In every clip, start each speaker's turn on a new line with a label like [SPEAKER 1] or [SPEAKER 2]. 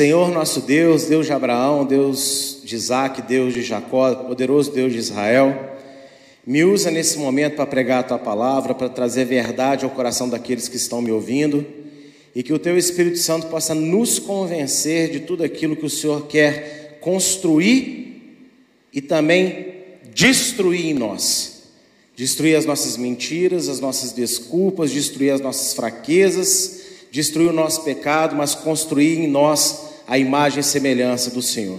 [SPEAKER 1] Senhor nosso Deus, Deus de Abraão, Deus de Isaac, Deus de Jacó, poderoso Deus de Israel, me usa nesse momento para pregar a tua palavra, para trazer verdade ao coração daqueles que estão me ouvindo e que o teu Espírito Santo possa nos convencer de tudo aquilo que o Senhor quer construir e também destruir em nós. Destruir as nossas mentiras, as nossas desculpas, destruir as nossas fraquezas, destruir o nosso pecado, mas construir em nós a imagem e semelhança do Senhor.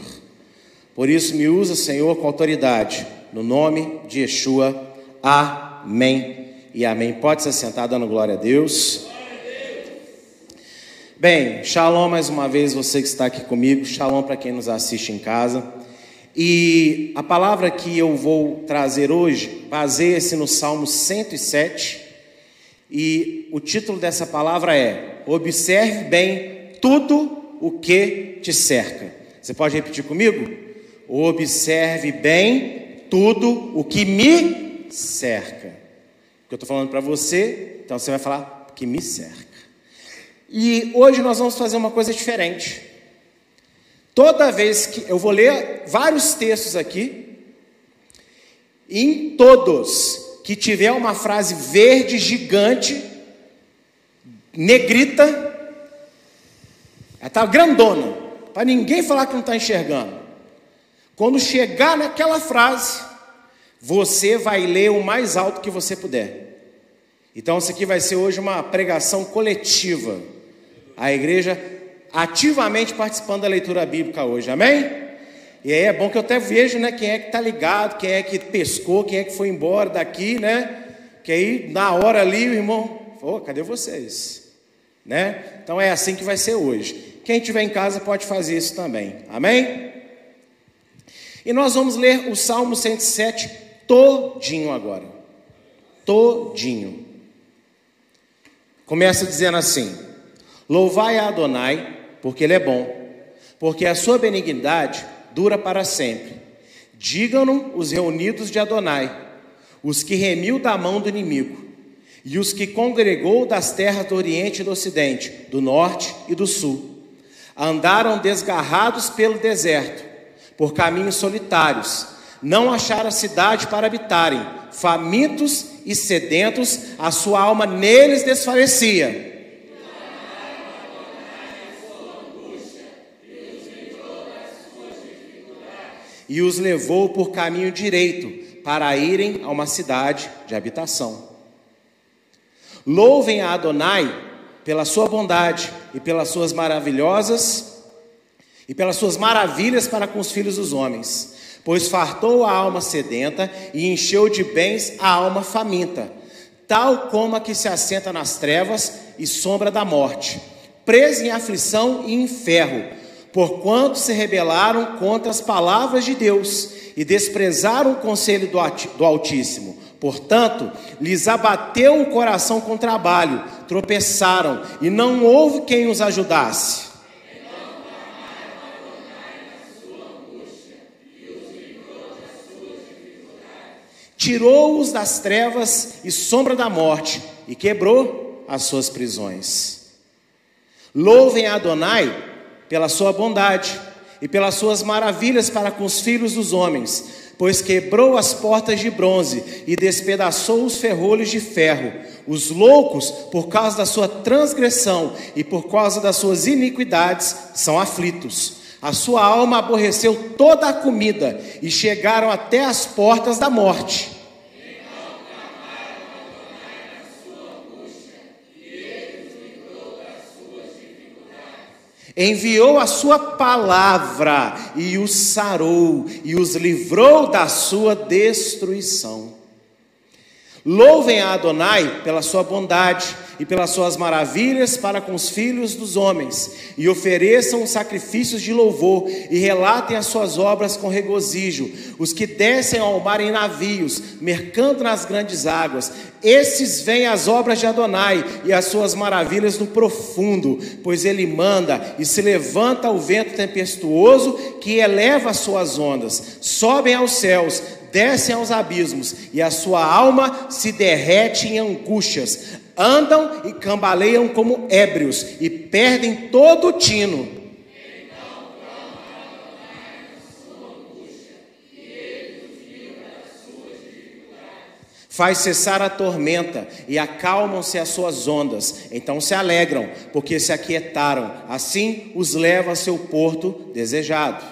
[SPEAKER 1] Por isso, me usa, Senhor, com autoridade, no nome de Yeshua. Amém e amém. Pode se assentar dando glória a Deus. Bem, shalom mais uma vez, você que está aqui comigo, shalom para quem nos assiste em casa. E a palavra que eu vou trazer hoje baseia-se no Salmo 107, e o título dessa palavra é: Observe bem tudo o que te cerca. Você pode repetir comigo? Observe bem tudo o que me cerca. O que eu estou falando para você, então você vai falar que me cerca. E hoje nós vamos fazer uma coisa diferente. Toda vez que eu vou ler vários textos aqui, em todos que tiver uma frase verde gigante, negrita, ela está grandona, para ninguém falar que não está enxergando. Quando chegar naquela frase, você vai ler o mais alto que você puder. Então, isso aqui vai ser hoje uma pregação coletiva a igreja ativamente participando da leitura bíblica hoje, amém? E aí é bom que eu até vejo, né, quem é que está ligado, quem é que pescou, quem é que foi embora daqui, né? Que aí na hora ali o irmão, oh, cadê vocês? Né? Então é assim que vai ser hoje. Quem estiver em casa pode fazer isso também, amém? E nós vamos ler o Salmo 107 todinho agora. Todinho. Começa dizendo assim: Louvai a Adonai, porque Ele é bom, porque a sua benignidade dura para sempre. Digam-no os reunidos de Adonai, os que remiu da mão do inimigo, e os que congregou das terras do Oriente e do Ocidente, do Norte e do Sul. Andaram desgarrados pelo deserto, por caminhos solitários, não acharam cidade para habitarem, famintos e sedentos, a sua alma neles desfalecia. e os levou por caminho direito para irem a uma cidade de habitação. Louvem a Adonai pela sua bondade e pelas suas maravilhosas e pelas suas maravilhas para com os filhos dos homens, pois fartou a alma sedenta e encheu de bens a alma faminta, tal como a que se assenta nas trevas e sombra da morte, presa em aflição e em ferro porquanto se rebelaram contra as palavras de Deus e desprezaram o conselho do Altíssimo. Portanto, lhes abateu o coração com trabalho, tropeçaram e não houve quem os ajudasse. Tirou-os das trevas e sombra da morte e quebrou as suas prisões. Louvem a Adonai pela sua bondade e pelas suas maravilhas para com os filhos dos homens, pois quebrou as portas de bronze e despedaçou os ferrolhos de ferro. Os loucos, por causa da sua transgressão e por causa das suas iniquidades, são aflitos. A sua alma aborreceu toda a comida e chegaram até as portas da morte. Enviou a sua palavra e os sarou e os livrou da sua destruição. Louvem a Adonai pela sua bondade e pelas suas maravilhas para com os filhos dos homens, e ofereçam sacrifícios de louvor e relatem as suas obras com regozijo. Os que descem ao mar em navios, mercando nas grandes águas, esses veem as obras de Adonai e as suas maravilhas no profundo, pois ele manda e se levanta o vento tempestuoso que eleva as suas ondas, sobem aos céus descem aos abismos, e a sua alma se derrete em angústias andam e cambaleiam como ébrios e perdem todo o tino. Faz cessar a tormenta e acalmam-se as suas ondas. Então se alegram, porque se aquietaram. Assim os leva a seu porto desejado.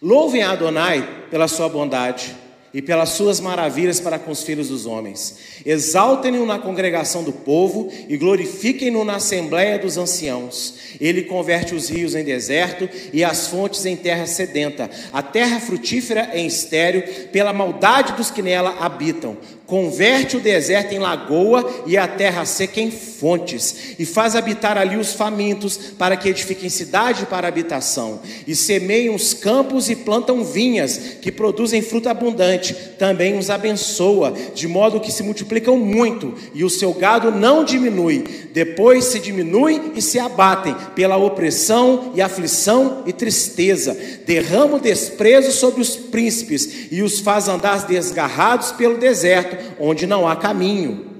[SPEAKER 1] Louvem a Adonai pela sua bondade e pelas suas maravilhas para com os filhos dos homens. Exaltem-no na congregação do povo e glorifiquem-no na assembléia dos anciãos. Ele converte os rios em deserto e as fontes em terra sedenta, a terra frutífera em estéreo, pela maldade dos que nela habitam. Converte o deserto em lagoa e a terra seca em fontes, e faz habitar ali os famintos, para que edifiquem cidade para habitação, e semeiam os campos e plantam vinhas, que produzem fruta abundante, também os abençoa, de modo que se multiplicam muito, e o seu gado não diminui, depois se diminui e se abatem, pela opressão e aflição e tristeza, derrama o desprezo sobre os príncipes, e os faz andar desgarrados pelo deserto, onde não há caminho.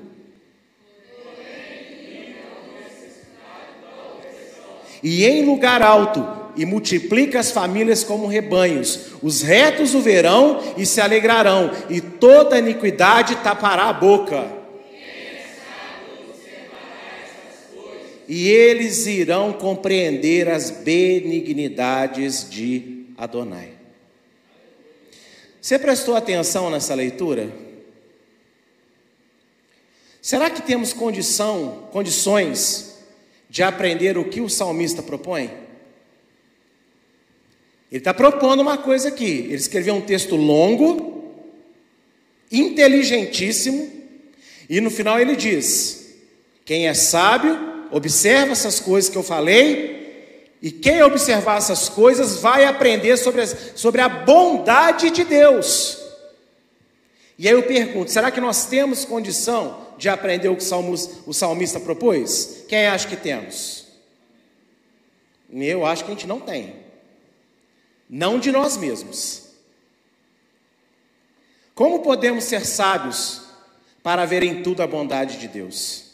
[SPEAKER 1] E em lugar alto, e multiplica as famílias como rebanhos. Os retos o verão e se alegrarão, e toda iniquidade tapará a boca. E eles irão compreender as benignidades de Adonai. Você prestou atenção nessa leitura? Será que temos condição, condições de aprender o que o salmista propõe? Ele está propondo uma coisa aqui. Ele escreveu um texto longo, inteligentíssimo, e no final ele diz: quem é sábio, observa essas coisas que eu falei, e quem observar essas coisas vai aprender sobre, as, sobre a bondade de Deus. E aí eu pergunto: será que nós temos condição de aprender o que o salmista propôs? Quem acha que temos? Eu acho que a gente não tem. Não de nós mesmos. Como podemos ser sábios para ver em tudo a bondade de Deus?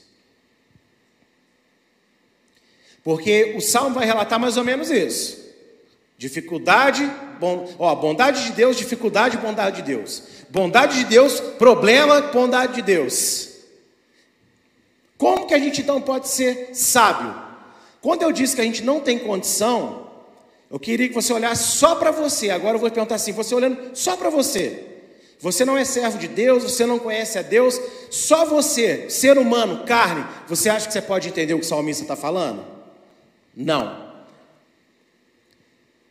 [SPEAKER 1] Porque o salmo vai relatar mais ou menos isso. Dificuldade, bom, ó, bondade de Deus, dificuldade, bondade de Deus. Bondade de Deus, problema, bondade de Deus. Como que a gente então pode ser sábio? Quando eu disse que a gente não tem condição, eu queria que você olhasse só para você. Agora eu vou perguntar assim: você olhando só para você. Você não é servo de Deus, você não conhece a Deus, só você, ser humano, carne, você acha que você pode entender o que o salmista está falando? Não.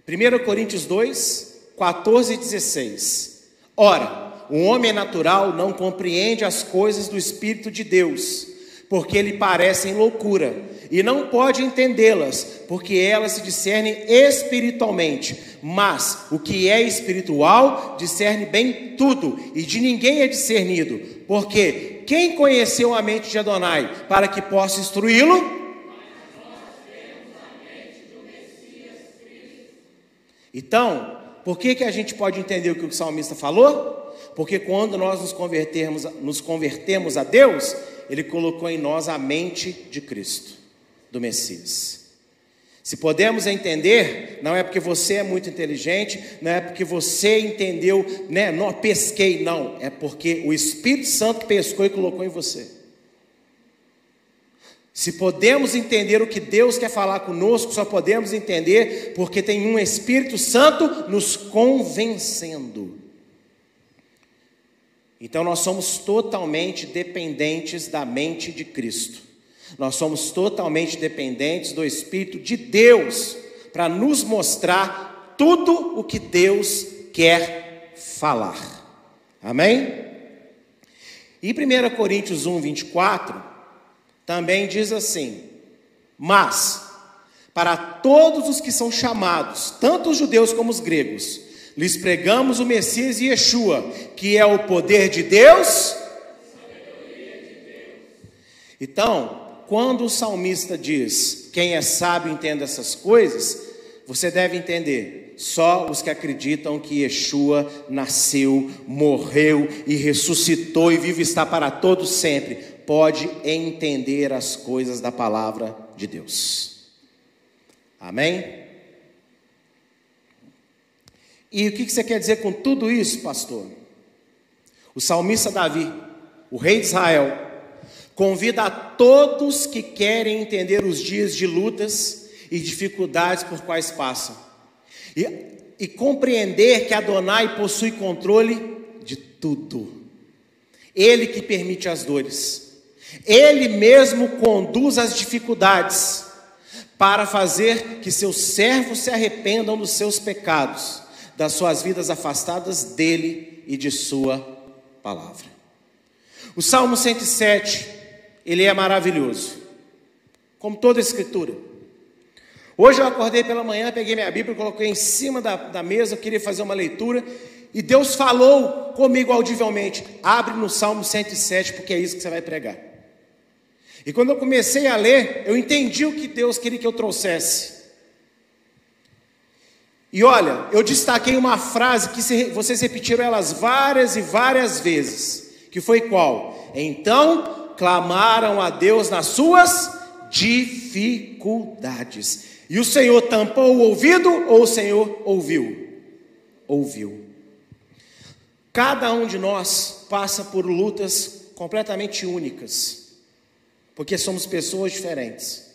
[SPEAKER 1] 1 Coríntios 2, 14 e 16. Ora, o homem natural não compreende as coisas do Espírito de Deus porque lhe parecem loucura, e não pode entendê-las, porque elas se discernem espiritualmente. Mas o que é espiritual discerne bem tudo, e de ninguém é discernido, porque quem conheceu a mente de Adonai para que possa instruí-lo? Então, por que, que a gente pode entender o que o salmista falou? Porque quando nós nos convertermos, nos convertemos a Deus, ele colocou em nós a mente de Cristo, do Messias. Se podemos entender, não é porque você é muito inteligente, não é porque você entendeu, né? Não pesquei, não, é porque o Espírito Santo pescou e colocou em você. Se podemos entender o que Deus quer falar conosco, só podemos entender porque tem um Espírito Santo nos convencendo. Então nós somos totalmente dependentes da mente de Cristo. Nós somos totalmente dependentes do Espírito de Deus para nos mostrar tudo o que Deus quer falar. Amém? E 1 Coríntios 1, 24, também diz assim: Mas, para todos os que são chamados, tanto os judeus como os gregos, lhes pregamos o Messias e Yeshua, que é o poder de Deus. Então, quando o salmista diz: Quem é sábio entenda essas coisas, você deve entender. Só os que acreditam que Yeshua nasceu, morreu e ressuscitou e vive está para todos sempre, pode entender as coisas da palavra de Deus. Amém? E o que você quer dizer com tudo isso, pastor? o salmista Davi, o rei de Israel, convida a todos que querem entender os dias de lutas e dificuldades por quais passam, e, e compreender que Adonai possui controle de tudo. Ele que permite as dores, ele mesmo conduz as dificuldades para fazer que seus servos se arrependam dos seus pecados, das suas vidas afastadas dele e de sua palavra. O Salmo 107, ele é maravilhoso, como toda a escritura. Hoje eu acordei pela manhã, peguei minha Bíblia, coloquei em cima da, da mesa, eu queria fazer uma leitura, e Deus falou comigo audivelmente: abre no Salmo 107, porque é isso que você vai pregar. E quando eu comecei a ler, eu entendi o que Deus queria que eu trouxesse. E olha, eu destaquei uma frase que vocês repetiram elas várias e várias vezes, que foi qual? Então clamaram a Deus nas suas dificuldades. E o Senhor tampou o ouvido ou o Senhor ouviu? Ouviu. Cada um de nós passa por lutas completamente únicas, porque somos pessoas diferentes.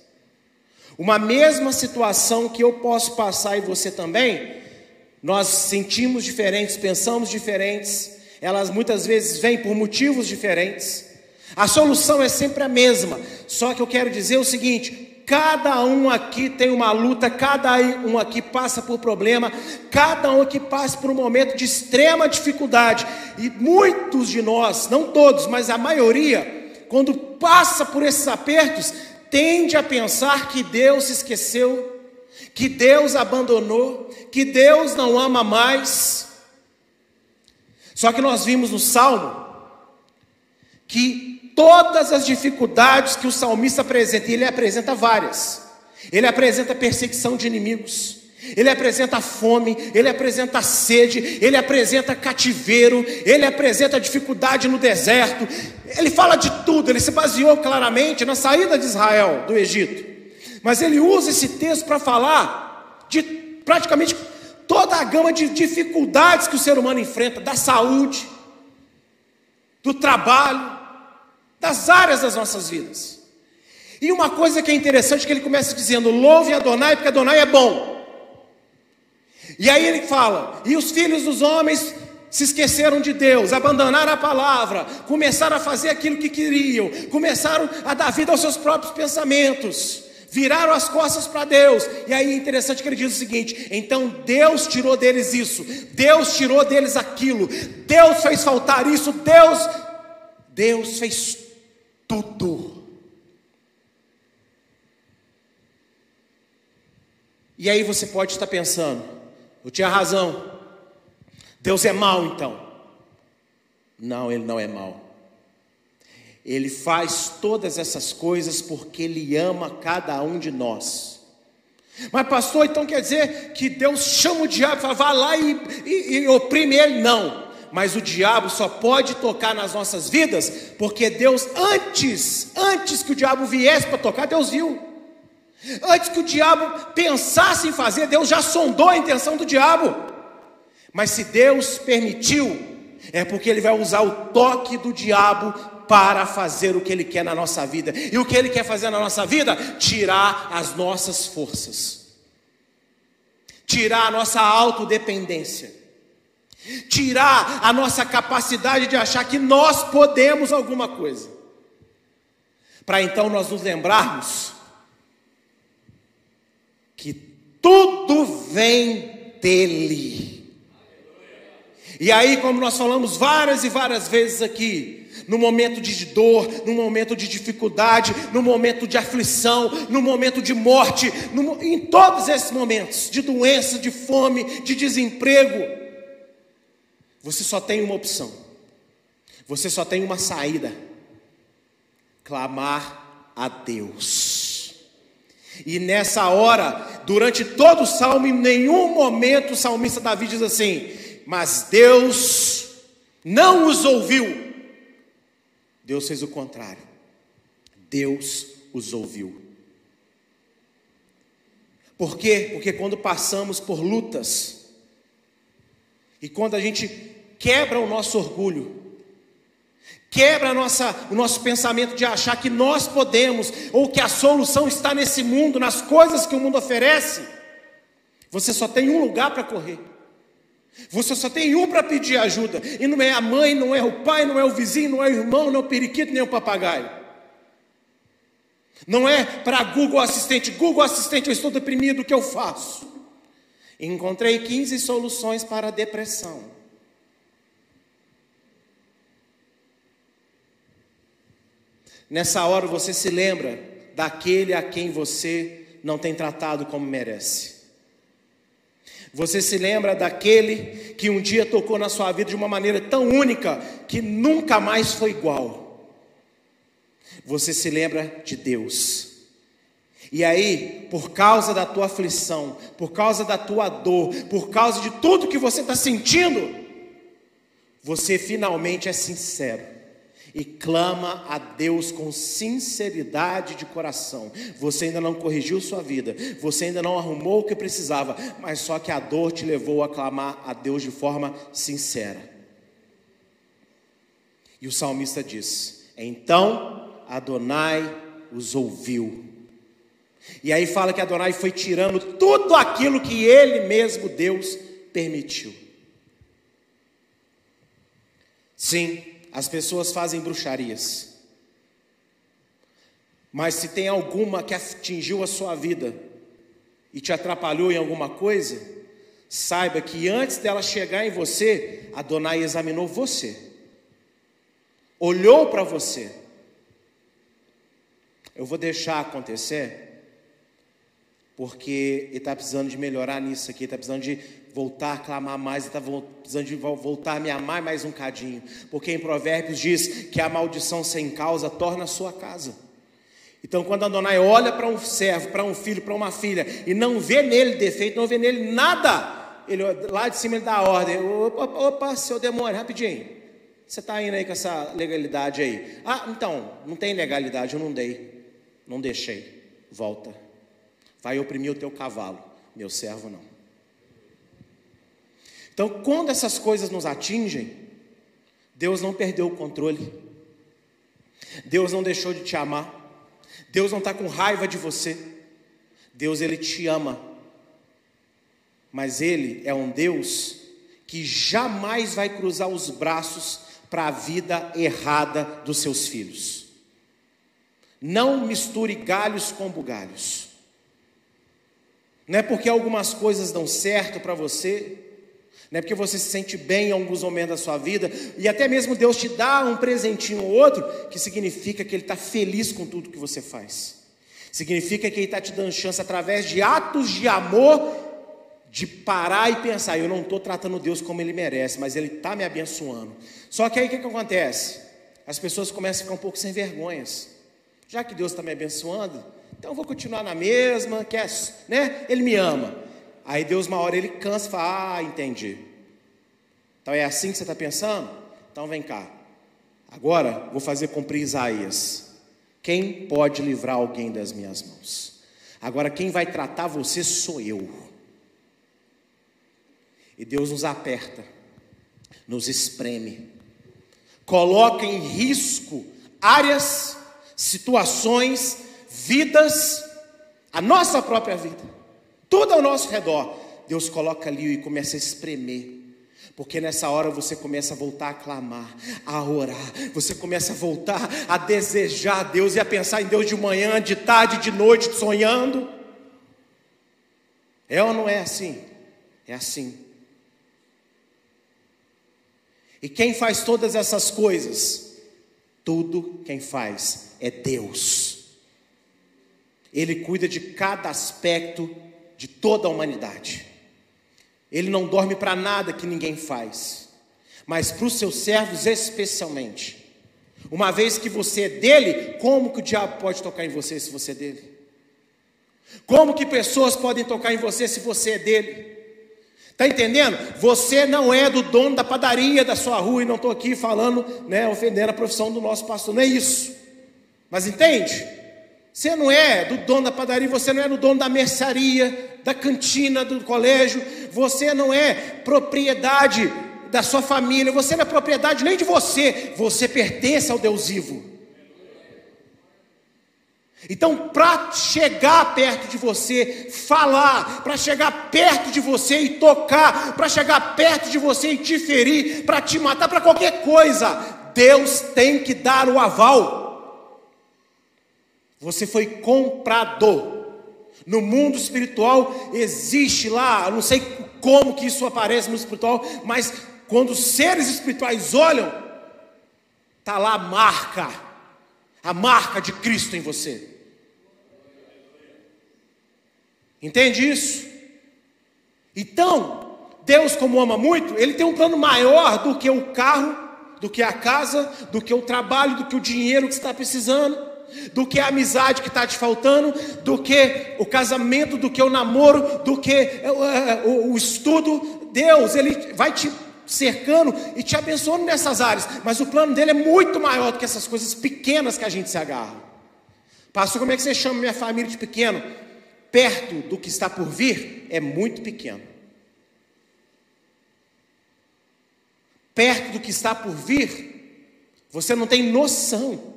[SPEAKER 1] Uma mesma situação que eu posso passar e você também, nós sentimos diferentes, pensamos diferentes, elas muitas vezes vêm por motivos diferentes. A solução é sempre a mesma, só que eu quero dizer o seguinte: Cada um aqui tem uma luta, cada um aqui passa por problema, cada um aqui passa por um momento de extrema dificuldade. E muitos de nós, não todos, mas a maioria, quando passa por esses apertos, tende a pensar que Deus se esqueceu, que Deus abandonou, que Deus não ama mais. Só que nós vimos no Salmo que todas as dificuldades que o salmista apresenta, e ele apresenta várias. Ele apresenta perseguição de inimigos, ele apresenta fome, ele apresenta sede, ele apresenta cativeiro, ele apresenta dificuldade no deserto, ele fala de tudo, ele se baseou claramente na saída de Israel do Egito, mas ele usa esse texto para falar de praticamente toda a gama de dificuldades que o ser humano enfrenta, da saúde, do trabalho, das áreas das nossas vidas. E uma coisa que é interessante que ele começa dizendo: louve Adonai, porque Adonai é bom. E aí ele fala: e os filhos dos homens se esqueceram de Deus, abandonaram a palavra, começaram a fazer aquilo que queriam, começaram a dar vida aos seus próprios pensamentos, viraram as costas para Deus. E aí é interessante que ele diz o seguinte: então Deus tirou deles isso, Deus tirou deles aquilo, Deus fez faltar isso, Deus, Deus fez tudo. E aí você pode estar pensando, eu tinha razão, Deus é mau então. Não, Ele não é mau. Ele faz todas essas coisas porque Ele ama cada um de nós. Mas, pastor, então quer dizer que Deus chama o diabo e fala, vá lá e, e, e oprime ele? Não mas o diabo só pode tocar nas nossas vidas porque Deus, antes, antes que o diabo viesse para tocar, Deus viu. Antes que o diabo pensasse em fazer, Deus já sondou a intenção do diabo. Mas se Deus permitiu, é porque Ele vai usar o toque do diabo para fazer o que Ele quer na nossa vida. E o que Ele quer fazer na nossa vida? Tirar as nossas forças, tirar a nossa autodependência tirar a nossa capacidade de achar que nós podemos alguma coisa, para então nós nos lembrarmos que tudo vem dEle. E aí, como nós falamos várias e várias vezes aqui, no momento de dor, no momento de dificuldade, no momento de aflição, no momento de morte, no, em todos esses momentos de doença, de fome, de desemprego, você só tem uma opção. Você só tem uma saída: clamar a Deus. E nessa hora, durante todo o salmo, em nenhum momento o salmista Davi diz assim: Mas Deus não os ouviu. Deus fez o contrário. Deus os ouviu. Por quê? Porque quando passamos por lutas, e quando a gente quebra o nosso orgulho, Quebra nossa, o nosso pensamento de achar que nós podemos, ou que a solução está nesse mundo, nas coisas que o mundo oferece. Você só tem um lugar para correr. Você só tem um para pedir ajuda. E não é a mãe, não é o pai, não é o vizinho, não é o irmão, não é o periquito, nem o papagaio. Não é para Google Assistente. Google Assistente, eu estou deprimido, o que eu faço? Encontrei 15 soluções para a depressão. Nessa hora você se lembra daquele a quem você não tem tratado como merece. Você se lembra daquele que um dia tocou na sua vida de uma maneira tão única que nunca mais foi igual. Você se lembra de Deus. E aí, por causa da tua aflição, por causa da tua dor, por causa de tudo que você está sentindo, você finalmente é sincero e clama a Deus com sinceridade de coração. Você ainda não corrigiu sua vida, você ainda não arrumou o que precisava, mas só que a dor te levou a clamar a Deus de forma sincera. E o salmista diz: Então Adonai os ouviu. E aí fala que Adonai foi tirando tudo aquilo que ele mesmo, Deus, permitiu. Sim, as pessoas fazem bruxarias. Mas se tem alguma que atingiu a sua vida e te atrapalhou em alguma coisa, saiba que antes dela chegar em você, Adonai examinou você, olhou para você. Eu vou deixar acontecer, porque ele está precisando de melhorar nisso aqui, está precisando de voltar a clamar mais, está precisando de voltar a me amar mais um cadinho, porque em Provérbios diz que a maldição sem causa torna a sua casa. Então, quando Adonai olha para um servo, para um filho, para uma filha, e não vê nele defeito, não vê nele nada, ele lá de cima ele dá a ordem: opa, opa, seu demônio, rapidinho, você está indo aí com essa legalidade aí? Ah, então, não tem legalidade, eu não dei, não deixei, volta, vai oprimir o teu cavalo, meu servo não. Então, quando essas coisas nos atingem, Deus não perdeu o controle, Deus não deixou de te amar, Deus não está com raiva de você, Deus ele te ama, mas Ele é um Deus que jamais vai cruzar os braços para a vida errada dos seus filhos. Não misture galhos com bugalhos. Não é porque algumas coisas dão certo para você, não é porque você se sente bem em alguns momentos da sua vida, e até mesmo Deus te dá um presentinho ou outro, que significa que Ele está feliz com tudo que você faz. Significa que Ele está te dando chance através de atos de amor, de parar e pensar: eu não estou tratando Deus como Ele merece, mas Ele está me abençoando. Só que aí o que, que acontece? As pessoas começam a ficar um pouco sem vergonhas. Já que Deus está me abençoando, então eu vou continuar na mesma, que é, né? Ele me ama. Aí Deus, uma hora, ele cansa e fala: Ah, entendi. Então é assim que você está pensando? Então vem cá. Agora vou fazer cumprir Isaías. Quem pode livrar alguém das minhas mãos? Agora quem vai tratar você sou eu. E Deus nos aperta, nos espreme, coloca em risco áreas, situações, vidas, a nossa própria vida tudo ao nosso redor, Deus coloca ali e começa a espremer. Porque nessa hora você começa a voltar a clamar, a orar, você começa a voltar a desejar a Deus e a pensar em Deus de manhã, de tarde, de noite, sonhando. É ou não é assim? É assim. E quem faz todas essas coisas? Tudo quem faz é Deus. Ele cuida de cada aspecto de toda a humanidade. Ele não dorme para nada que ninguém faz, mas para os seus servos especialmente. Uma vez que você é dele, como que o diabo pode tocar em você se você é dele? Como que pessoas podem tocar em você se você é dele? Está entendendo? Você não é do dono da padaria da sua rua, e não estou aqui falando, né, ofendendo a profissão do nosso pastor, não é isso. Mas entende? Você não é do dono da padaria, você não é do dono da mercearia, da cantina do colégio, você não é propriedade da sua família, você não é propriedade nem de você, você pertence ao Deus vivo. Então, para chegar perto de você, falar, para chegar perto de você e tocar, para chegar perto de você e te ferir, para te matar, para qualquer coisa, Deus tem que dar o aval. Você foi comprado. No mundo espiritual existe lá, não sei como que isso aparece no espiritual, mas quando os seres espirituais olham, tá lá a marca, a marca de Cristo em você. Entende isso? Então, Deus, como ama muito, Ele tem um plano maior do que o carro, do que a casa, do que o trabalho, do que o dinheiro que está precisando, do que a amizade que está te faltando, do que o casamento, do que o namoro, do que uh, o, o estudo. Deus, Ele vai te cercando e te abençoando nessas áreas, mas o plano dele é muito maior do que essas coisas pequenas que a gente se agarra. Pastor, como é que você chama minha família de pequeno? perto do que está por vir é muito pequeno. Perto do que está por vir, você não tem noção.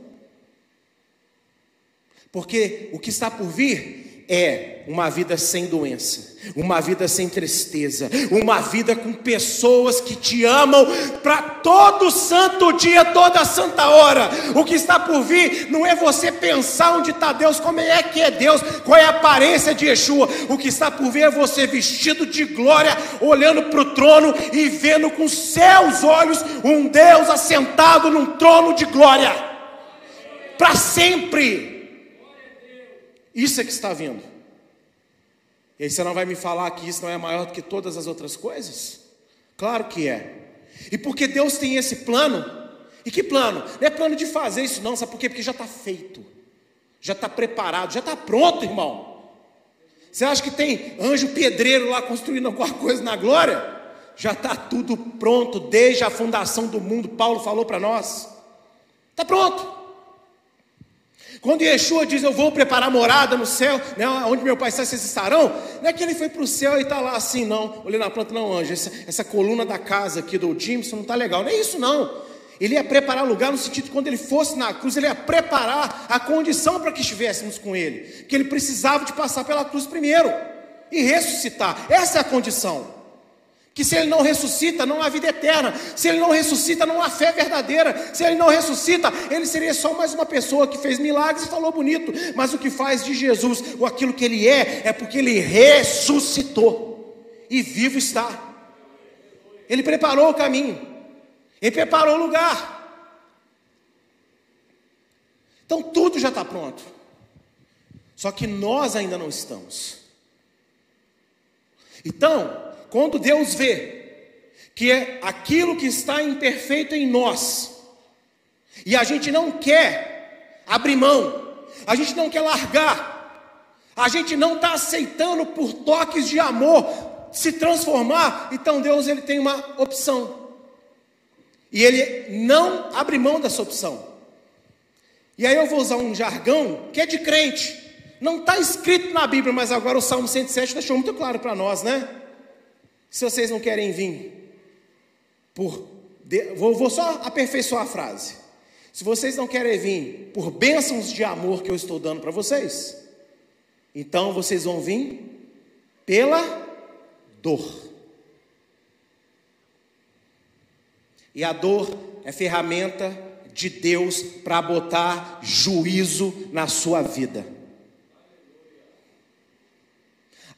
[SPEAKER 1] Porque o que está por vir é uma vida sem doença, uma vida sem tristeza, uma vida com pessoas que te amam para todo santo dia, toda santa hora. O que está por vir não é você pensar onde está Deus, como é que é Deus, qual é a aparência de Yeshua. O que está por vir é você vestido de glória, olhando para o trono e vendo com seus olhos um Deus assentado num trono de glória para sempre. Isso é que está vindo. E aí você não vai me falar que isso não é maior do que todas as outras coisas? Claro que é. E porque Deus tem esse plano, e que plano? Não é plano de fazer isso, não, sabe por quê? Porque já está feito, já está preparado, já está pronto, irmão. Você acha que tem anjo pedreiro lá construindo alguma coisa na glória? Já está tudo pronto desde a fundação do mundo, Paulo falou para nós. Está pronto. Quando Yeshua diz, eu vou preparar morada no céu, né, onde meu pai está, vocês estarão, não é que ele foi para o céu e está lá assim, não, olhei na planta, não, anjo, essa, essa coluna da casa aqui do Jimson não está legal, não é isso não, ele ia preparar lugar no sentido de quando ele fosse na cruz, ele ia preparar a condição para que estivéssemos com ele, que ele precisava de passar pela cruz primeiro, e ressuscitar, essa é a condição, que se ele não ressuscita, não há vida eterna. Se ele não ressuscita, não há fé verdadeira. Se ele não ressuscita, ele seria só mais uma pessoa que fez milagres e falou bonito. Mas o que faz de Jesus, ou aquilo que ele é, é porque ele ressuscitou e vivo está. Ele preparou o caminho, ele preparou o lugar. Então tudo já está pronto. Só que nós ainda não estamos. Então, quando Deus vê que é aquilo que está imperfeito em nós, e a gente não quer abrir mão, a gente não quer largar, a gente não está aceitando por toques de amor se transformar, então Deus ele tem uma opção. E ele não abre mão dessa opção. E aí eu vou usar um jargão que é de crente. Não está escrito na Bíblia, mas agora o Salmo 107 deixou muito claro para nós, né? Se vocês não querem vir por. Vou, vou só aperfeiçoar a frase. Se vocês não querem vir por bênçãos de amor que eu estou dando para vocês, então vocês vão vir pela dor. E a dor é ferramenta de Deus para botar juízo na sua vida.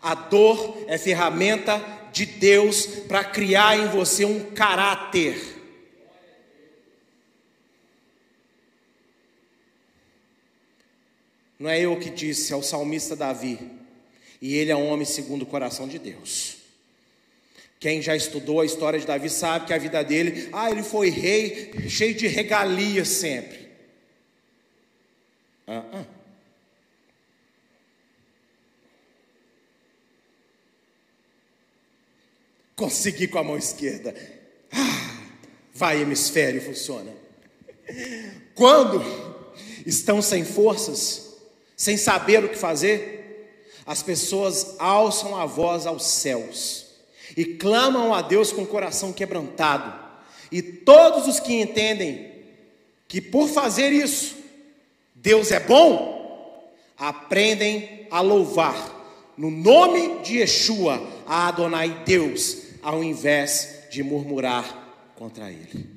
[SPEAKER 1] A dor é ferramenta de Deus para criar em você um caráter. Não é eu que disse, é o salmista Davi. E ele é um homem segundo o coração de Deus. Quem já estudou a história de Davi sabe que a vida dele, ah, ele foi rei, cheio de regalias sempre. Ah, ah. Consegui com a mão esquerda. Ah, vai, hemisfério, funciona. Quando estão sem forças, sem saber o que fazer, as pessoas alçam a voz aos céus e clamam a Deus com o coração quebrantado. E todos os que entendem que por fazer isso, Deus é bom, aprendem a louvar no nome de Yeshua a Adonai Deus, ao invés de murmurar contra ele.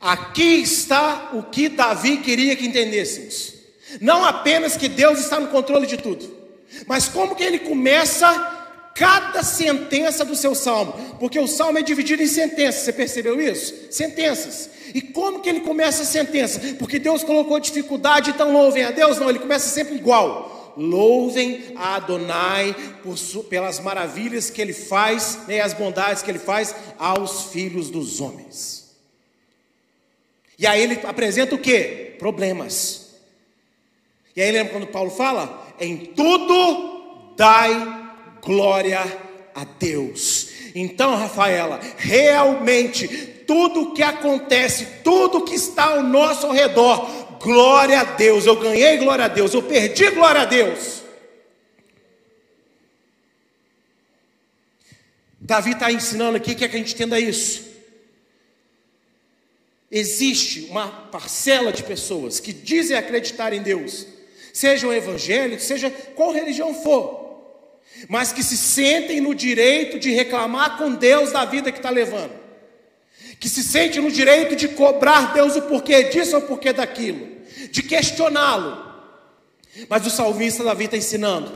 [SPEAKER 1] Aqui está o que Davi queria que entendêssemos. Não apenas que Deus está no controle de tudo, mas como que ele começa cada sentença do seu salmo, porque o salmo é dividido em sentenças, você percebeu isso? Sentenças. E como que ele começa a sentença? Porque Deus colocou dificuldade, então louvem a Deus? Não, ele começa sempre igual. Louvem a Adonai por, pelas maravilhas que ele faz, né, as bondades que ele faz aos filhos dos homens. E aí ele apresenta o que? Problemas. E aí lembra quando Paulo fala? Em tudo dai Glória a Deus. Então, Rafaela, realmente tudo que acontece, tudo que está ao nosso redor, glória a Deus. Eu ganhei glória a Deus, eu perdi glória a Deus. Davi está ensinando aqui, quer que a gente entenda isso. Existe uma parcela de pessoas que dizem acreditar em Deus, sejam evangélicos, seja qual religião for, mas que se sentem no direito de reclamar com Deus da vida que está levando, que se sentem no direito de cobrar Deus o porquê disso ou o porquê daquilo, de questioná-lo. Mas o salmista Davi está ensinando: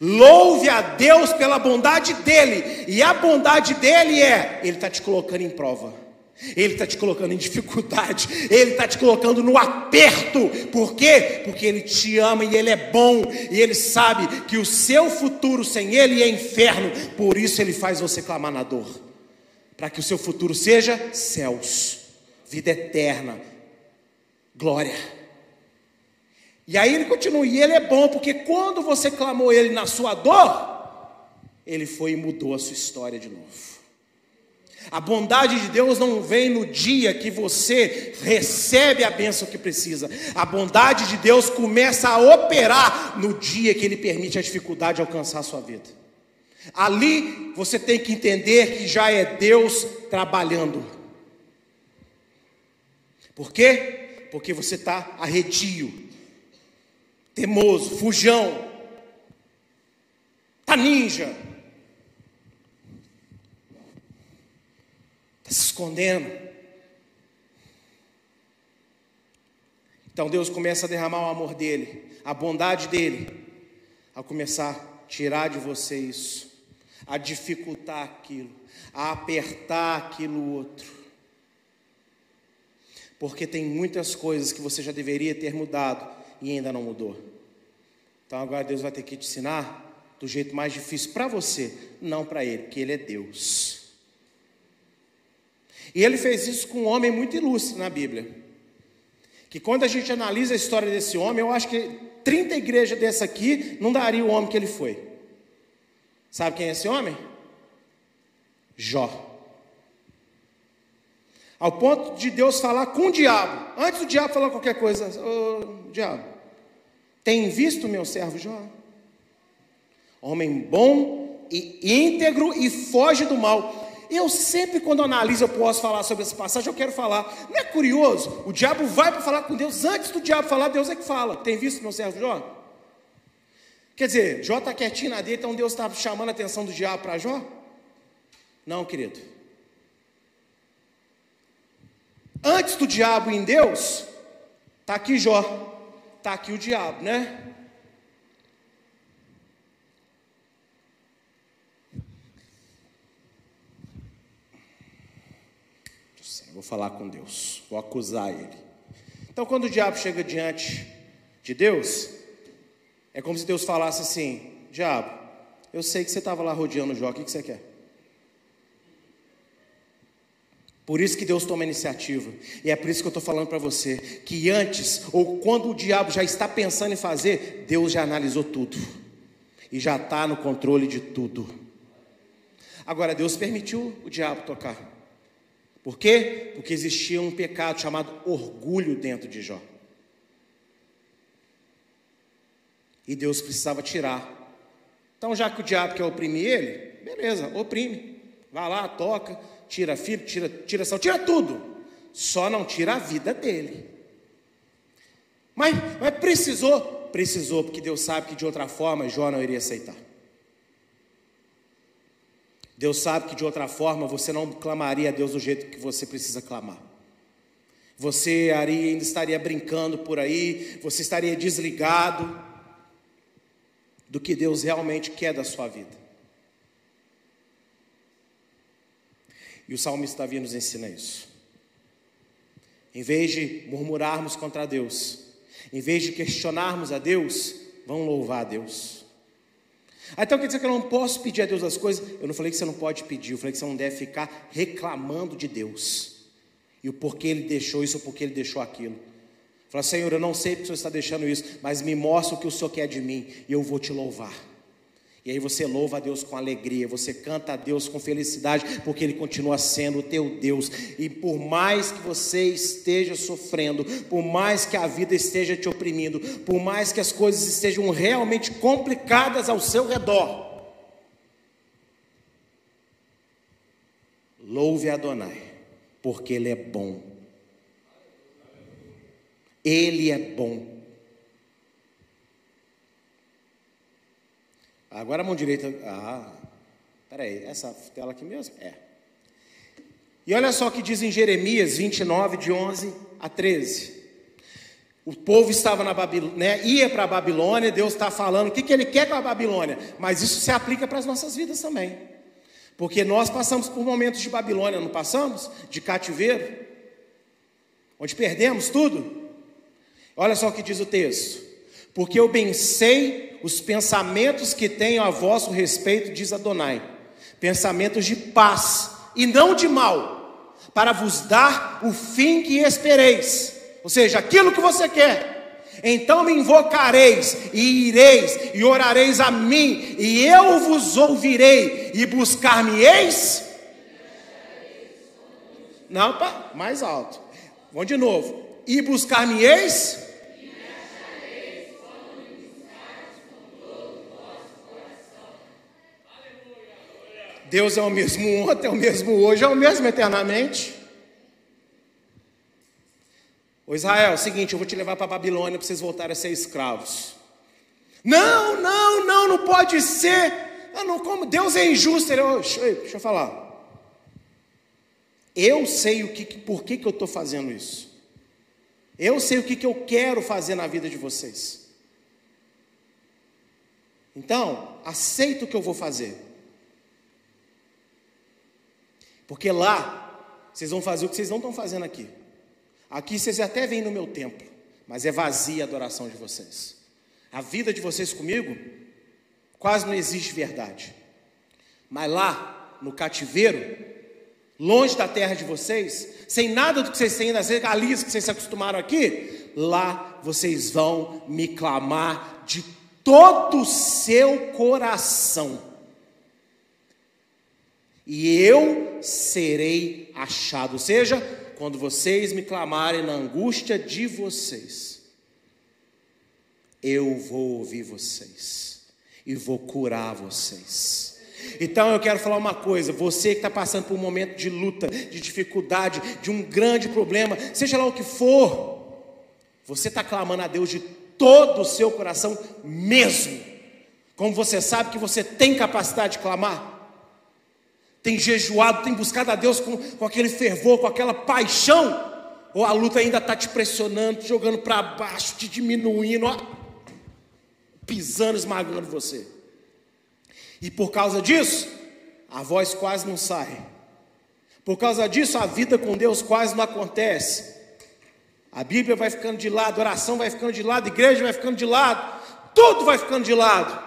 [SPEAKER 1] louve a Deus pela bondade dele, e a bondade dele é, ele está te colocando em prova. Ele está te colocando em dificuldade, Ele está te colocando no aperto, por quê? Porque Ele te ama e Ele é bom, e Ele sabe que o seu futuro sem Ele é inferno, por isso Ele faz você clamar na dor, para que o seu futuro seja céus, vida eterna, glória. E aí ele continua, e Ele é bom, porque quando você clamou Ele na sua dor, Ele foi e mudou a sua história de novo. A bondade de Deus não vem no dia que você recebe a bênção que precisa. A bondade de Deus começa a operar no dia que Ele permite a dificuldade alcançar a sua vida. Ali você tem que entender que já é Deus trabalhando. Por quê? Porque você está arredio, temoso, fujão, está ninja. Está se escondendo. Então Deus começa a derramar o amor dele, a bondade dele, a começar a tirar de você isso, a dificultar aquilo, a apertar aquilo outro. Porque tem muitas coisas que você já deveria ter mudado e ainda não mudou. Então agora Deus vai ter que te ensinar do jeito mais difícil para você, não para Ele, porque Ele é Deus. E ele fez isso com um homem muito ilustre na Bíblia. Que quando a gente analisa a história desse homem, eu acho que 30 igrejas dessa aqui não daria o homem que ele foi. Sabe quem é esse homem? Jó. Ao ponto de Deus falar com o diabo. Antes do diabo falar qualquer coisa, ô diabo, tem visto meu servo Jó? Homem bom e íntegro e foge do mal. Eu sempre, quando analiso, eu posso falar sobre essa passagem, eu quero falar. Não é curioso? O diabo vai para falar com Deus, antes do diabo falar, Deus é que fala. Tem visto meu servo Jó? Quer dizer, Jó está quietinho na dele, então Deus está chamando a atenção do diabo para Jó? Não, querido. Antes do diabo em Deus, está aqui Jó, está aqui o diabo, né? vou falar com Deus, vou acusar ele. Então, quando o diabo chega diante de Deus, é como se Deus falasse assim: Diabo, eu sei que você estava lá rodeando o Jó, o que, que você quer? Por isso que Deus toma a iniciativa. E é por isso que eu estou falando para você: que antes, ou quando o diabo já está pensando em fazer, Deus já analisou tudo. E já está no controle de tudo. Agora, Deus permitiu o diabo tocar. Por quê? Porque existia um pecado chamado orgulho dentro de Jó. E Deus precisava tirar. Então, já que o diabo quer oprimir ele, beleza, oprime. Vai lá, toca, tira filho, tira, tira sal, tira tudo. Só não tira a vida dele. Mas, mas precisou? Precisou, porque Deus sabe que de outra forma Jó não iria aceitar. Deus sabe que de outra forma você não clamaria a Deus do jeito que você precisa clamar. Você ainda estaria brincando por aí, você estaria desligado do que Deus realmente quer da sua vida. E o salmista Davi nos ensina isso. Em vez de murmurarmos contra Deus, em vez de questionarmos a Deus, vamos louvar a Deus. Então quer dizer que eu não posso pedir a Deus as coisas? Eu não falei que você não pode pedir, eu falei que você não deve ficar reclamando de Deus. E o porquê ele deixou isso, o porquê ele deixou aquilo. Fala, Senhor, eu não sei porque o Senhor está deixando isso, mas me mostra o que o Senhor quer de mim e eu vou te louvar. E aí você louva a Deus com alegria, você canta a Deus com felicidade, porque Ele continua sendo o teu Deus. E por mais que você esteja sofrendo, por mais que a vida esteja te oprimindo, por mais que as coisas estejam realmente complicadas ao seu redor, louve Adonai, porque Ele é bom. Ele é bom. Agora a mão direita. Ah, peraí, essa tela aqui mesmo? É. E olha só o que diz em Jeremias 29, de 11 a 13. O povo estava na Babilônia, né, ia para a Babilônia, Deus está falando o que, que ele quer com a Babilônia, mas isso se aplica para as nossas vidas também. Porque nós passamos por momentos de Babilônia, não passamos? De cativeiro, onde perdemos tudo. Olha só o que diz o texto: Porque eu bem sei os pensamentos que tenho a vosso respeito, diz Adonai, pensamentos de paz e não de mal, para vos dar o fim que espereis, ou seja, aquilo que você quer. Então me invocareis e ireis e orareis a mim, e eu vos ouvirei e buscar-me-eis. Não, pá, mais alto. Vamos de novo. E buscar-me-eis Deus é o mesmo ontem, é o mesmo hoje, é o mesmo eternamente. Ô Israel, é o seguinte, eu vou te levar para a Babilônia para vocês voltarem a ser escravos. Não, não, não, não pode ser. Ah, não, como Deus é injusto. Ele, oh, deixa, deixa eu falar. Eu sei o que, por que, que eu estou fazendo isso. Eu sei o que, que eu quero fazer na vida de vocês. Então, aceita o que eu vou fazer. Porque lá vocês vão fazer o que vocês não estão fazendo aqui. Aqui vocês até vêm no meu templo, mas é vazia a adoração de vocês. A vida de vocês comigo quase não existe verdade. Mas lá, no cativeiro, longe da terra de vocês, sem nada do que vocês têm nas regalias que vocês se acostumaram aqui, lá vocês vão me clamar de todo o seu coração e eu serei achado. Ou seja, quando vocês me clamarem na angústia de vocês, eu vou ouvir vocês e vou curar vocês. Então eu quero falar uma coisa: você que está passando por um momento de luta, de dificuldade, de um grande problema, seja lá o que for, você está clamando a Deus de todo o seu coração mesmo, como você sabe que você tem capacidade de clamar tem jejuado, tem buscado a Deus com, com aquele fervor, com aquela paixão, ou a luta ainda está te pressionando, te jogando para baixo, te diminuindo, ó, pisando, esmagando você. E por causa disso, a voz quase não sai. Por causa disso, a vida com Deus quase não acontece. A Bíblia vai ficando de lado, a oração vai ficando de lado, a igreja vai ficando de lado, tudo vai ficando de lado.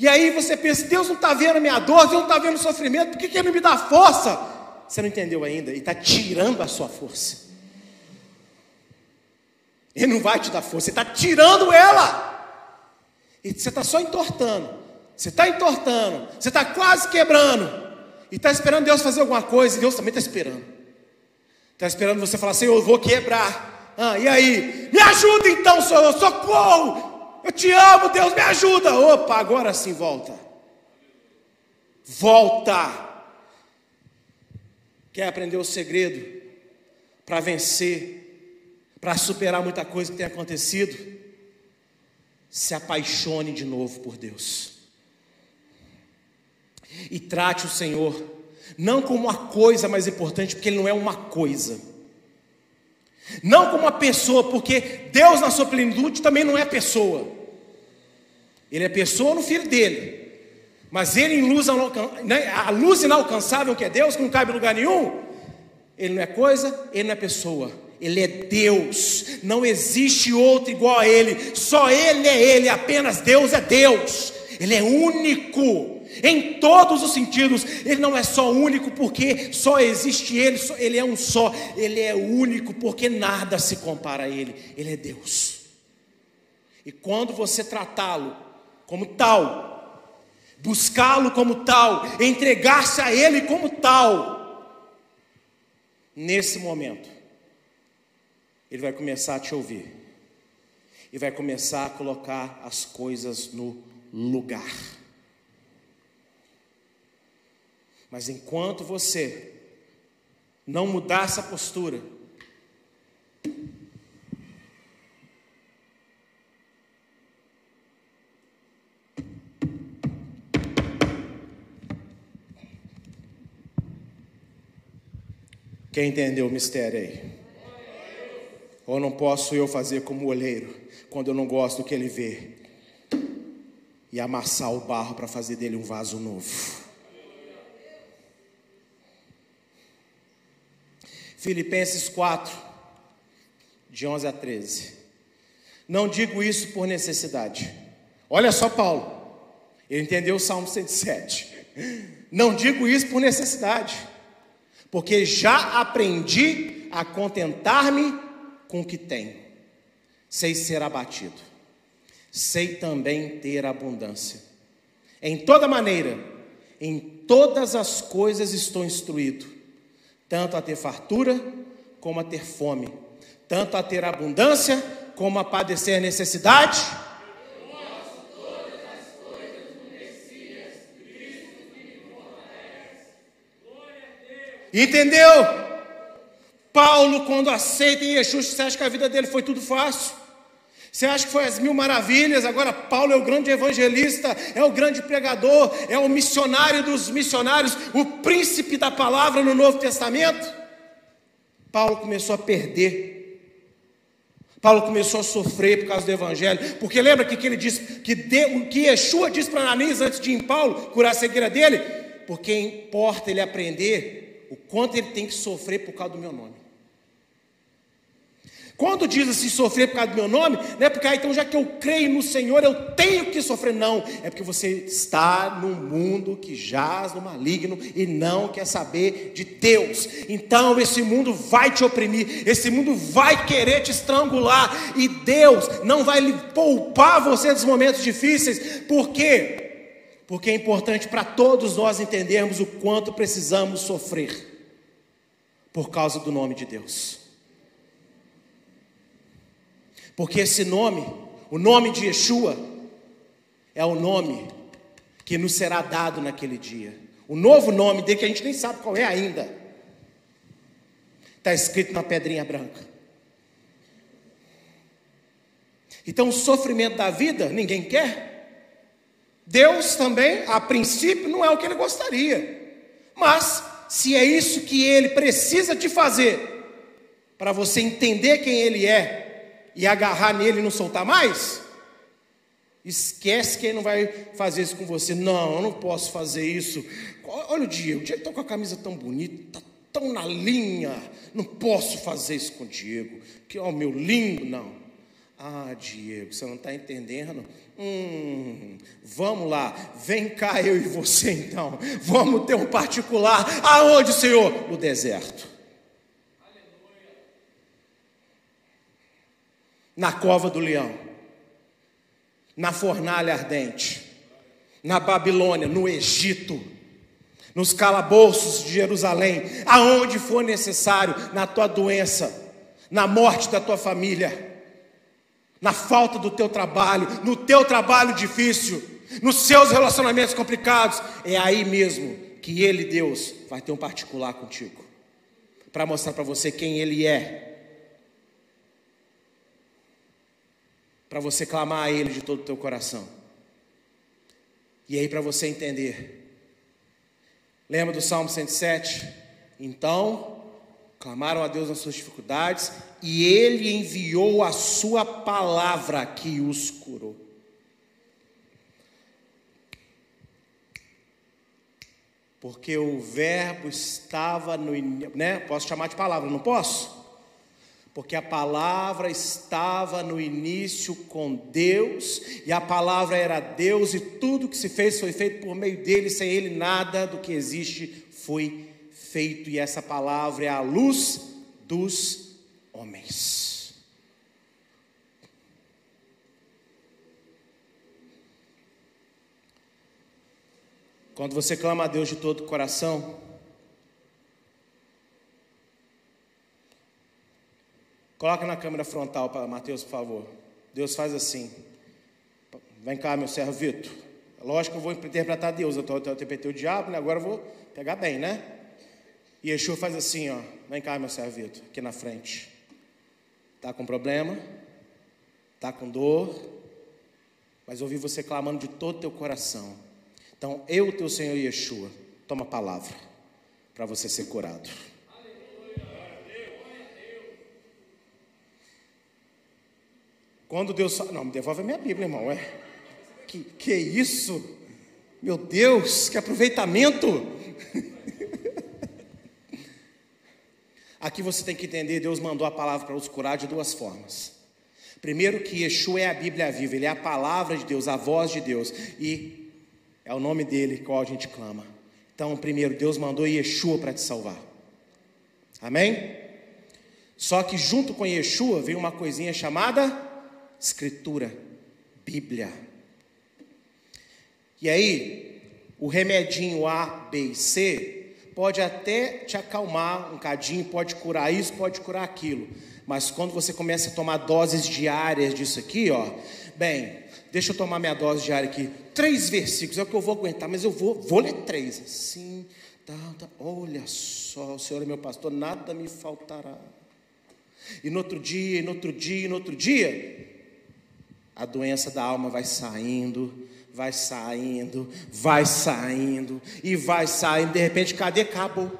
[SPEAKER 1] E aí você pensa, Deus não está vendo a minha dor, Deus não está vendo o sofrimento, por que, que Ele me dá força? Você não entendeu ainda, Ele está tirando a sua força. Ele não vai te dar força, Ele está tirando ela. E você está só entortando, você está entortando, você está quase quebrando, e está esperando Deus fazer alguma coisa, e Deus também está esperando. Está esperando você falar assim: Eu vou quebrar. Ah, e aí? Me ajuda então, Senhor, socorro! Eu te amo, Deus me ajuda. Opa, agora sim volta. Volta. Quer aprender o segredo para vencer, para superar muita coisa que tem acontecido? Se apaixone de novo por Deus. E trate o Senhor não como uma coisa mais importante, porque Ele não é uma coisa. Não como uma pessoa, porque Deus, na sua plenitude, também não é pessoa. Ele é pessoa no filho dele. Mas ele em luz, né, a luz inalcançável que é Deus, que não cabe em lugar nenhum, ele não é coisa, ele não é pessoa. Ele é Deus, não existe outro igual a Ele, só Ele é Ele, apenas Deus é Deus, Ele é único, em todos os sentidos, Ele não é só único porque só existe Ele, Ele é um só, Ele é único porque nada se compara a Ele, Ele é Deus. E quando você tratá-lo como tal, buscá-lo como tal, entregar-se a Ele como tal, nesse momento, Ele vai começar a te ouvir e vai começar a colocar as coisas no lugar. Mas enquanto você não mudar essa postura, Quem entendeu o mistério aí? Ou não posso eu fazer como o olheiro, quando eu não gosto do que ele vê, e amassar o barro para fazer dele um vaso novo? Filipenses 4, de 11 a 13. Não digo isso por necessidade. Olha só Paulo, ele entendeu o Salmo 107. Não digo isso por necessidade porque já aprendi a contentar-me com o que tenho. Sei ser abatido, sei também ter abundância. Em toda maneira, em todas as coisas estou instruído, tanto a ter fartura como a ter fome, tanto a ter abundância como a padecer necessidade Entendeu? Paulo, quando aceita em Yeshua, você acha que a vida dele foi tudo fácil? Você acha que foi as mil maravilhas? Agora, Paulo é o grande evangelista, é o grande pregador, é o missionário dos missionários, o príncipe da palavra no Novo Testamento? Paulo começou a perder. Paulo começou a sofrer por causa do evangelho, porque lembra que, que ele disse que, de, que Yeshua disse para Ananias antes de ir em Paulo curar a cegueira dele? Porque importa ele aprender o quanto ele tem que sofrer por causa do meu nome. Quando diz assim, sofrer por causa do meu nome, não é porque, ah, então já que eu creio no Senhor, eu tenho que sofrer. Não, é porque você está num mundo que jaz no maligno e não quer saber de Deus. Então esse mundo vai te oprimir, esse mundo vai querer te estrangular, e Deus não vai lhe poupar você dos momentos difíceis, por quê? porque é importante para todos nós entendermos o quanto precisamos sofrer por causa do nome de Deus. Porque esse nome, o nome de Yeshua, é o nome que nos será dado naquele dia. O novo nome dele, que a gente nem sabe qual é ainda, está escrito na pedrinha branca. Então, o sofrimento da vida, ninguém quer. Deus também, a princípio, não é o que ele gostaria. Mas, se é isso que ele precisa te fazer, para você entender quem ele é e agarrar nele e não soltar mais, esquece que ele não vai fazer isso com você. Não, eu não posso fazer isso. Olha o Diego, o Diego está com a camisa tão bonita, está tão na linha. Não posso fazer isso com o Diego. Que, ó, meu lindo, não. Ah, Diego, você não está entendendo? Hum, vamos lá, vem cá eu e você então. Vamos ter um particular. Aonde, Senhor? No deserto. Na cova do leão. Na fornalha ardente. Na Babilônia, no Egito. Nos calabouços de Jerusalém. Aonde for necessário, na tua doença. Na morte da tua família na falta do teu trabalho, no teu trabalho difícil, nos seus relacionamentos complicados, é aí mesmo que Ele, Deus, vai ter um particular contigo, para mostrar para você quem Ele é, para você clamar a Ele de todo o teu coração, e aí para você entender. Lembra do Salmo 107? Então, clamaram a Deus nas suas dificuldades, e Ele enviou a Sua palavra que os curou. Porque o verbo estava no. Né? Posso chamar de palavra, não posso? Porque a palavra estava no início com Deus, e a palavra era Deus, e tudo que se fez foi feito por meio dele, sem ele nada do que existe foi feito, e essa palavra é a luz dos homens. Quando você clama a Deus de todo o coração, coloca na câmera frontal para Mateus, por favor. Deus faz assim. Vem cá, meu servo Vitor. Lógico que eu vou interpretar Deus, eu, interpretei o diabo, né? agora eu vou pegar bem, né? E Yeshua faz assim, ó. Vem cá, meu servo Vitor, aqui na frente. Está com problema? Está com dor? Mas ouvi você clamando de todo o teu coração. Então, eu, teu Senhor Yeshua, toma a palavra para você ser curado. Quando Deus fala, não, me devolve a minha Bíblia, irmão, é. Que, que isso? Meu Deus, que aproveitamento! Aqui você tem que entender, Deus mandou a palavra para os curar de duas formas. Primeiro que Yeshua é a Bíblia viva, ele é a palavra de Deus, a voz de Deus. E é o nome dele qual a gente clama. Então, primeiro, Deus mandou Yeshua para te salvar. Amém? Só que junto com Yeshua veio uma coisinha chamada Escritura, Bíblia. E aí, o remedinho A, B e C pode até te acalmar um cadinho, pode curar isso, pode curar aquilo. Mas quando você começa a tomar doses diárias disso aqui, ó, bem, Deixa eu tomar minha dose diária aqui. Três versículos, é o que eu vou aguentar, mas eu vou, vou ler três. Assim, tá, tá. olha só, o Senhor é meu pastor, nada me faltará. E no outro dia, e no outro dia, e no outro dia, a doença da alma vai saindo, vai saindo, vai saindo, e vai saindo, de repente, cadê? Acabou.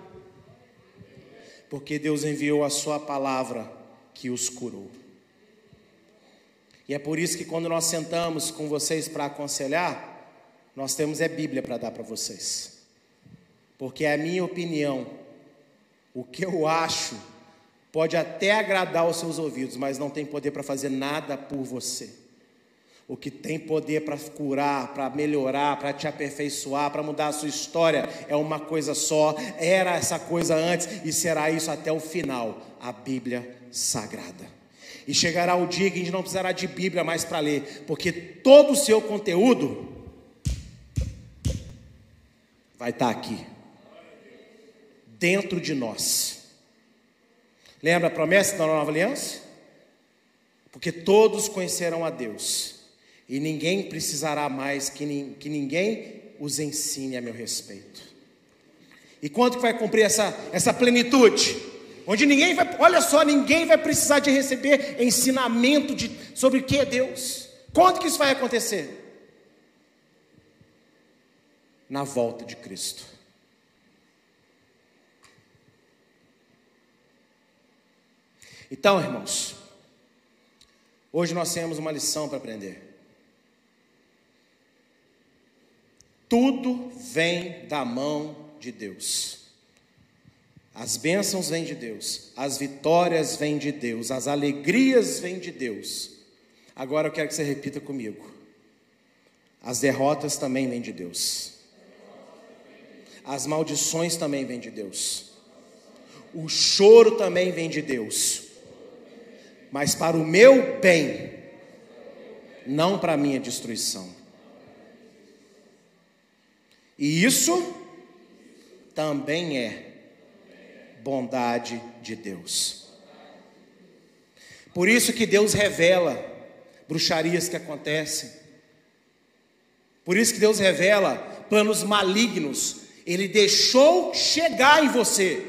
[SPEAKER 1] Porque Deus enviou a sua palavra que os curou. E é por isso que quando nós sentamos com vocês para aconselhar, nós temos é Bíblia para dar para vocês. Porque é a minha opinião, o que eu acho, pode até agradar os seus ouvidos, mas não tem poder para fazer nada por você. O que tem poder para curar, para melhorar, para te aperfeiçoar, para mudar a sua história é uma coisa só. Era essa coisa antes e será isso até o final a Bíblia Sagrada. E chegará o dia que a gente não precisará de Bíblia mais para ler, porque todo o seu conteúdo vai estar tá aqui, dentro de nós. Lembra a promessa da nova aliança? Porque todos conhecerão a Deus, e ninguém precisará mais que, que ninguém os ensine a meu respeito. E quanto que vai cumprir essa, essa plenitude? onde ninguém vai, olha só, ninguém vai precisar de receber ensinamento de, sobre o que é Deus. Quando que isso vai acontecer? Na volta de Cristo. Então, irmãos, hoje nós temos uma lição para aprender. Tudo vem da mão de Deus. As bênçãos vêm de Deus, as vitórias vêm de Deus, as alegrias vêm de Deus. Agora eu quero que você repita comigo. As derrotas também vêm de Deus. As maldições também vêm de Deus. O choro também vem de Deus. Mas para o meu bem, não para a minha destruição. E isso também é bondade de Deus. Por isso que Deus revela bruxarias que acontecem. Por isso que Deus revela planos malignos. Ele deixou chegar em você,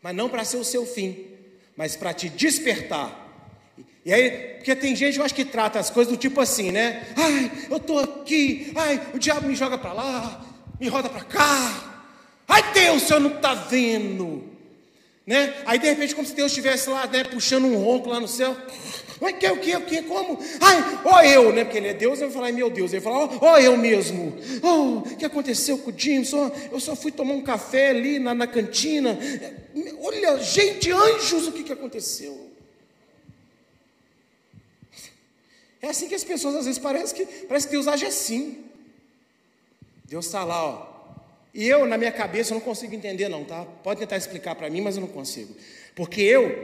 [SPEAKER 1] mas não para ser o seu fim, mas para te despertar. E aí, porque tem gente, eu acho que trata as coisas do tipo assim, né? Ai, eu estou aqui, ai, o diabo me joga para lá, me roda para cá. Ai, Deus, o senhor não está vendo. Né? Aí de repente, como se Deus estivesse lá, né, puxando um ronco lá no céu. Mas que o que, o que, como? Ai, ó eu, né? Porque ele é Deus, eu vou falar, meu Deus. Ele falar, ó, eu mesmo. Oh, o que aconteceu com o Jim? Só, eu só fui tomar um café ali na, na cantina. Olha, gente, anjos, o que, que aconteceu? É assim que as pessoas às vezes parece que parece que Deus age assim. Deus está lá, ó. E eu, na minha cabeça, eu não consigo entender, não, tá? Pode tentar explicar para mim, mas eu não consigo. Porque eu,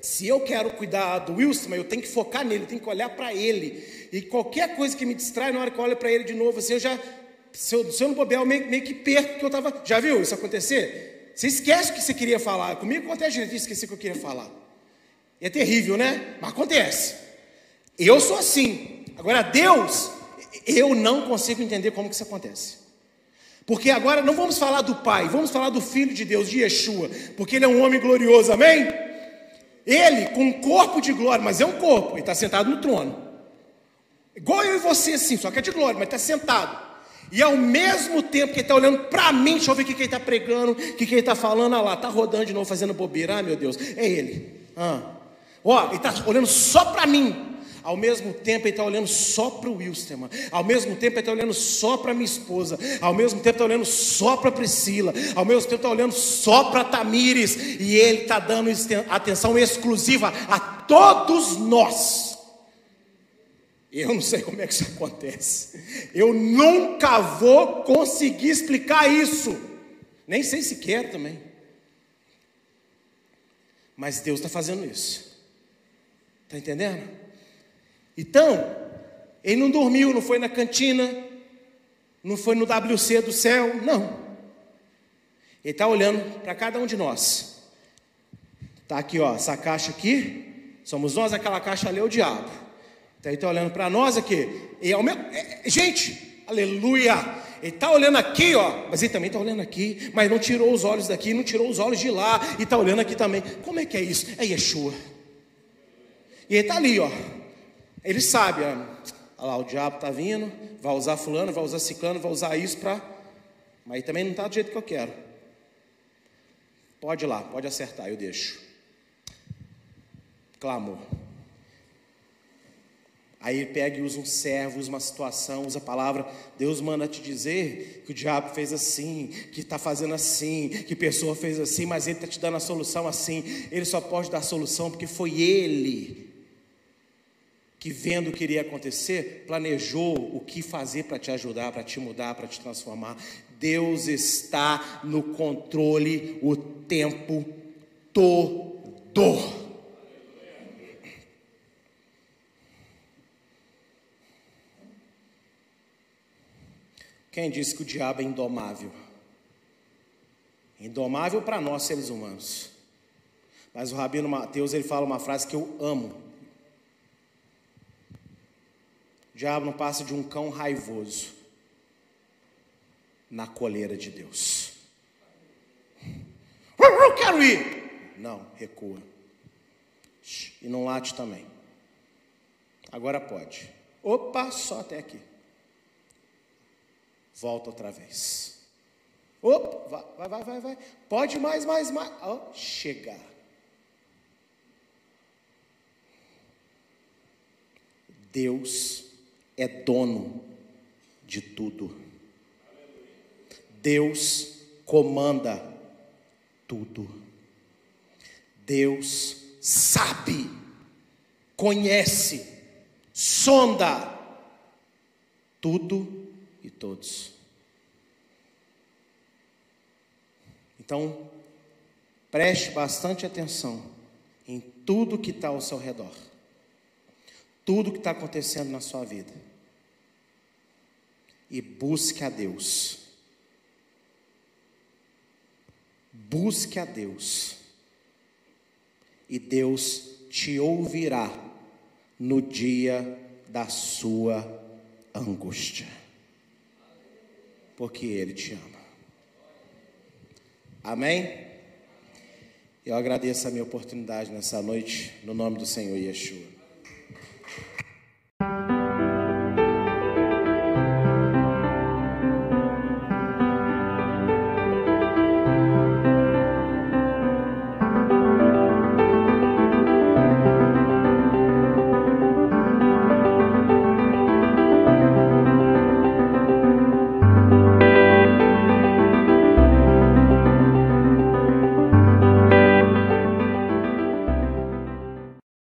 [SPEAKER 1] se eu quero cuidar do Wilson, eu tenho que focar nele, tenho que olhar para ele. E qualquer coisa que me distrai, na hora que eu olho para ele de novo, assim, eu já, se eu, se eu não bobear, eu meio, meio que perco que eu estava. Já viu isso acontecer? Você esquece o que você queria falar. Comigo acontece, gente, esqueci o que eu queria falar. É terrível, né? Mas acontece. Eu sou assim. Agora, Deus, eu não consigo entender como que isso acontece. Porque agora não vamos falar do Pai, vamos falar do Filho de Deus, de Yeshua, porque Ele é um homem glorioso, amém? Ele com um corpo de glória, mas é um corpo, ele está sentado no trono. Igual eu e você, assim, só que é de glória, mas está sentado. E ao mesmo tempo que ele está olhando para mim, deixa eu ver o que, que ele está pregando, o que, que ele está falando, olha lá, está rodando de novo, fazendo bobeira, ah meu Deus, é ele. Ah. Ó, ele está olhando só para mim. Ao mesmo tempo, ele está olhando só para o Wilstermann. Ao mesmo tempo, ele está olhando só para minha esposa. Ao mesmo tempo, está olhando só para Priscila. Ao mesmo tempo, está olhando só para Tamires. E ele está dando atenção exclusiva a todos nós. Eu não sei como é que isso acontece. Eu nunca vou conseguir explicar isso. Nem sei se quero também. Mas Deus está fazendo isso. Está entendendo? Então, ele não dormiu, não foi na cantina, não foi no WC do céu, não. Ele está olhando para cada um de nós. Está aqui, ó, essa caixa aqui, somos nós, aquela caixa ali é o diabo. Então ele está olhando para nós aqui. E é o meu, é, é gente, aleluia. Ele está olhando aqui, ó, mas ele também está olhando aqui, mas não tirou os olhos daqui, não tirou os olhos de lá, e está olhando aqui também. Como é que é isso? É Yeshua. E ele está ali, ó. Ele sabe, olha lá, o diabo está vindo, vai usar fulano, vai usar ciclano, vai usar isso para. Mas também não está do jeito que eu quero. Pode ir lá, pode acertar, eu deixo. Clamor. Aí ele pega e usa um servo, usa uma situação, usa a palavra. Deus manda te dizer que o diabo fez assim, que está fazendo assim, que pessoa fez assim, mas ele está te dando a solução assim. Ele só pode dar a solução porque foi ele que vendo o que iria acontecer, planejou o que fazer para te ajudar, para te mudar, para te transformar. Deus está no controle o tempo todo. Quem disse que o diabo é indomável? Indomável para nós seres humanos. Mas o rabino Mateus ele fala uma frase que eu amo. O diabo não passa de um cão raivoso na coleira de Deus. Eu quero ir. Não, recua. E não late também. Agora pode. Opa, só até aqui. Volta outra vez. Opa, vai, vai, vai, vai. Pode mais, mais, mais. Oh, chegar. Deus é dono de tudo. Deus comanda tudo. Deus sabe, conhece, sonda tudo e todos. Então, preste bastante atenção em tudo que está ao seu redor tudo que está acontecendo na sua vida. E busque a Deus. Busque a Deus. E Deus te ouvirá no dia da sua angústia. porque Ele te ama. Amém? Eu agradeço a minha oportunidade nessa noite, no nome do Senhor Yeshua.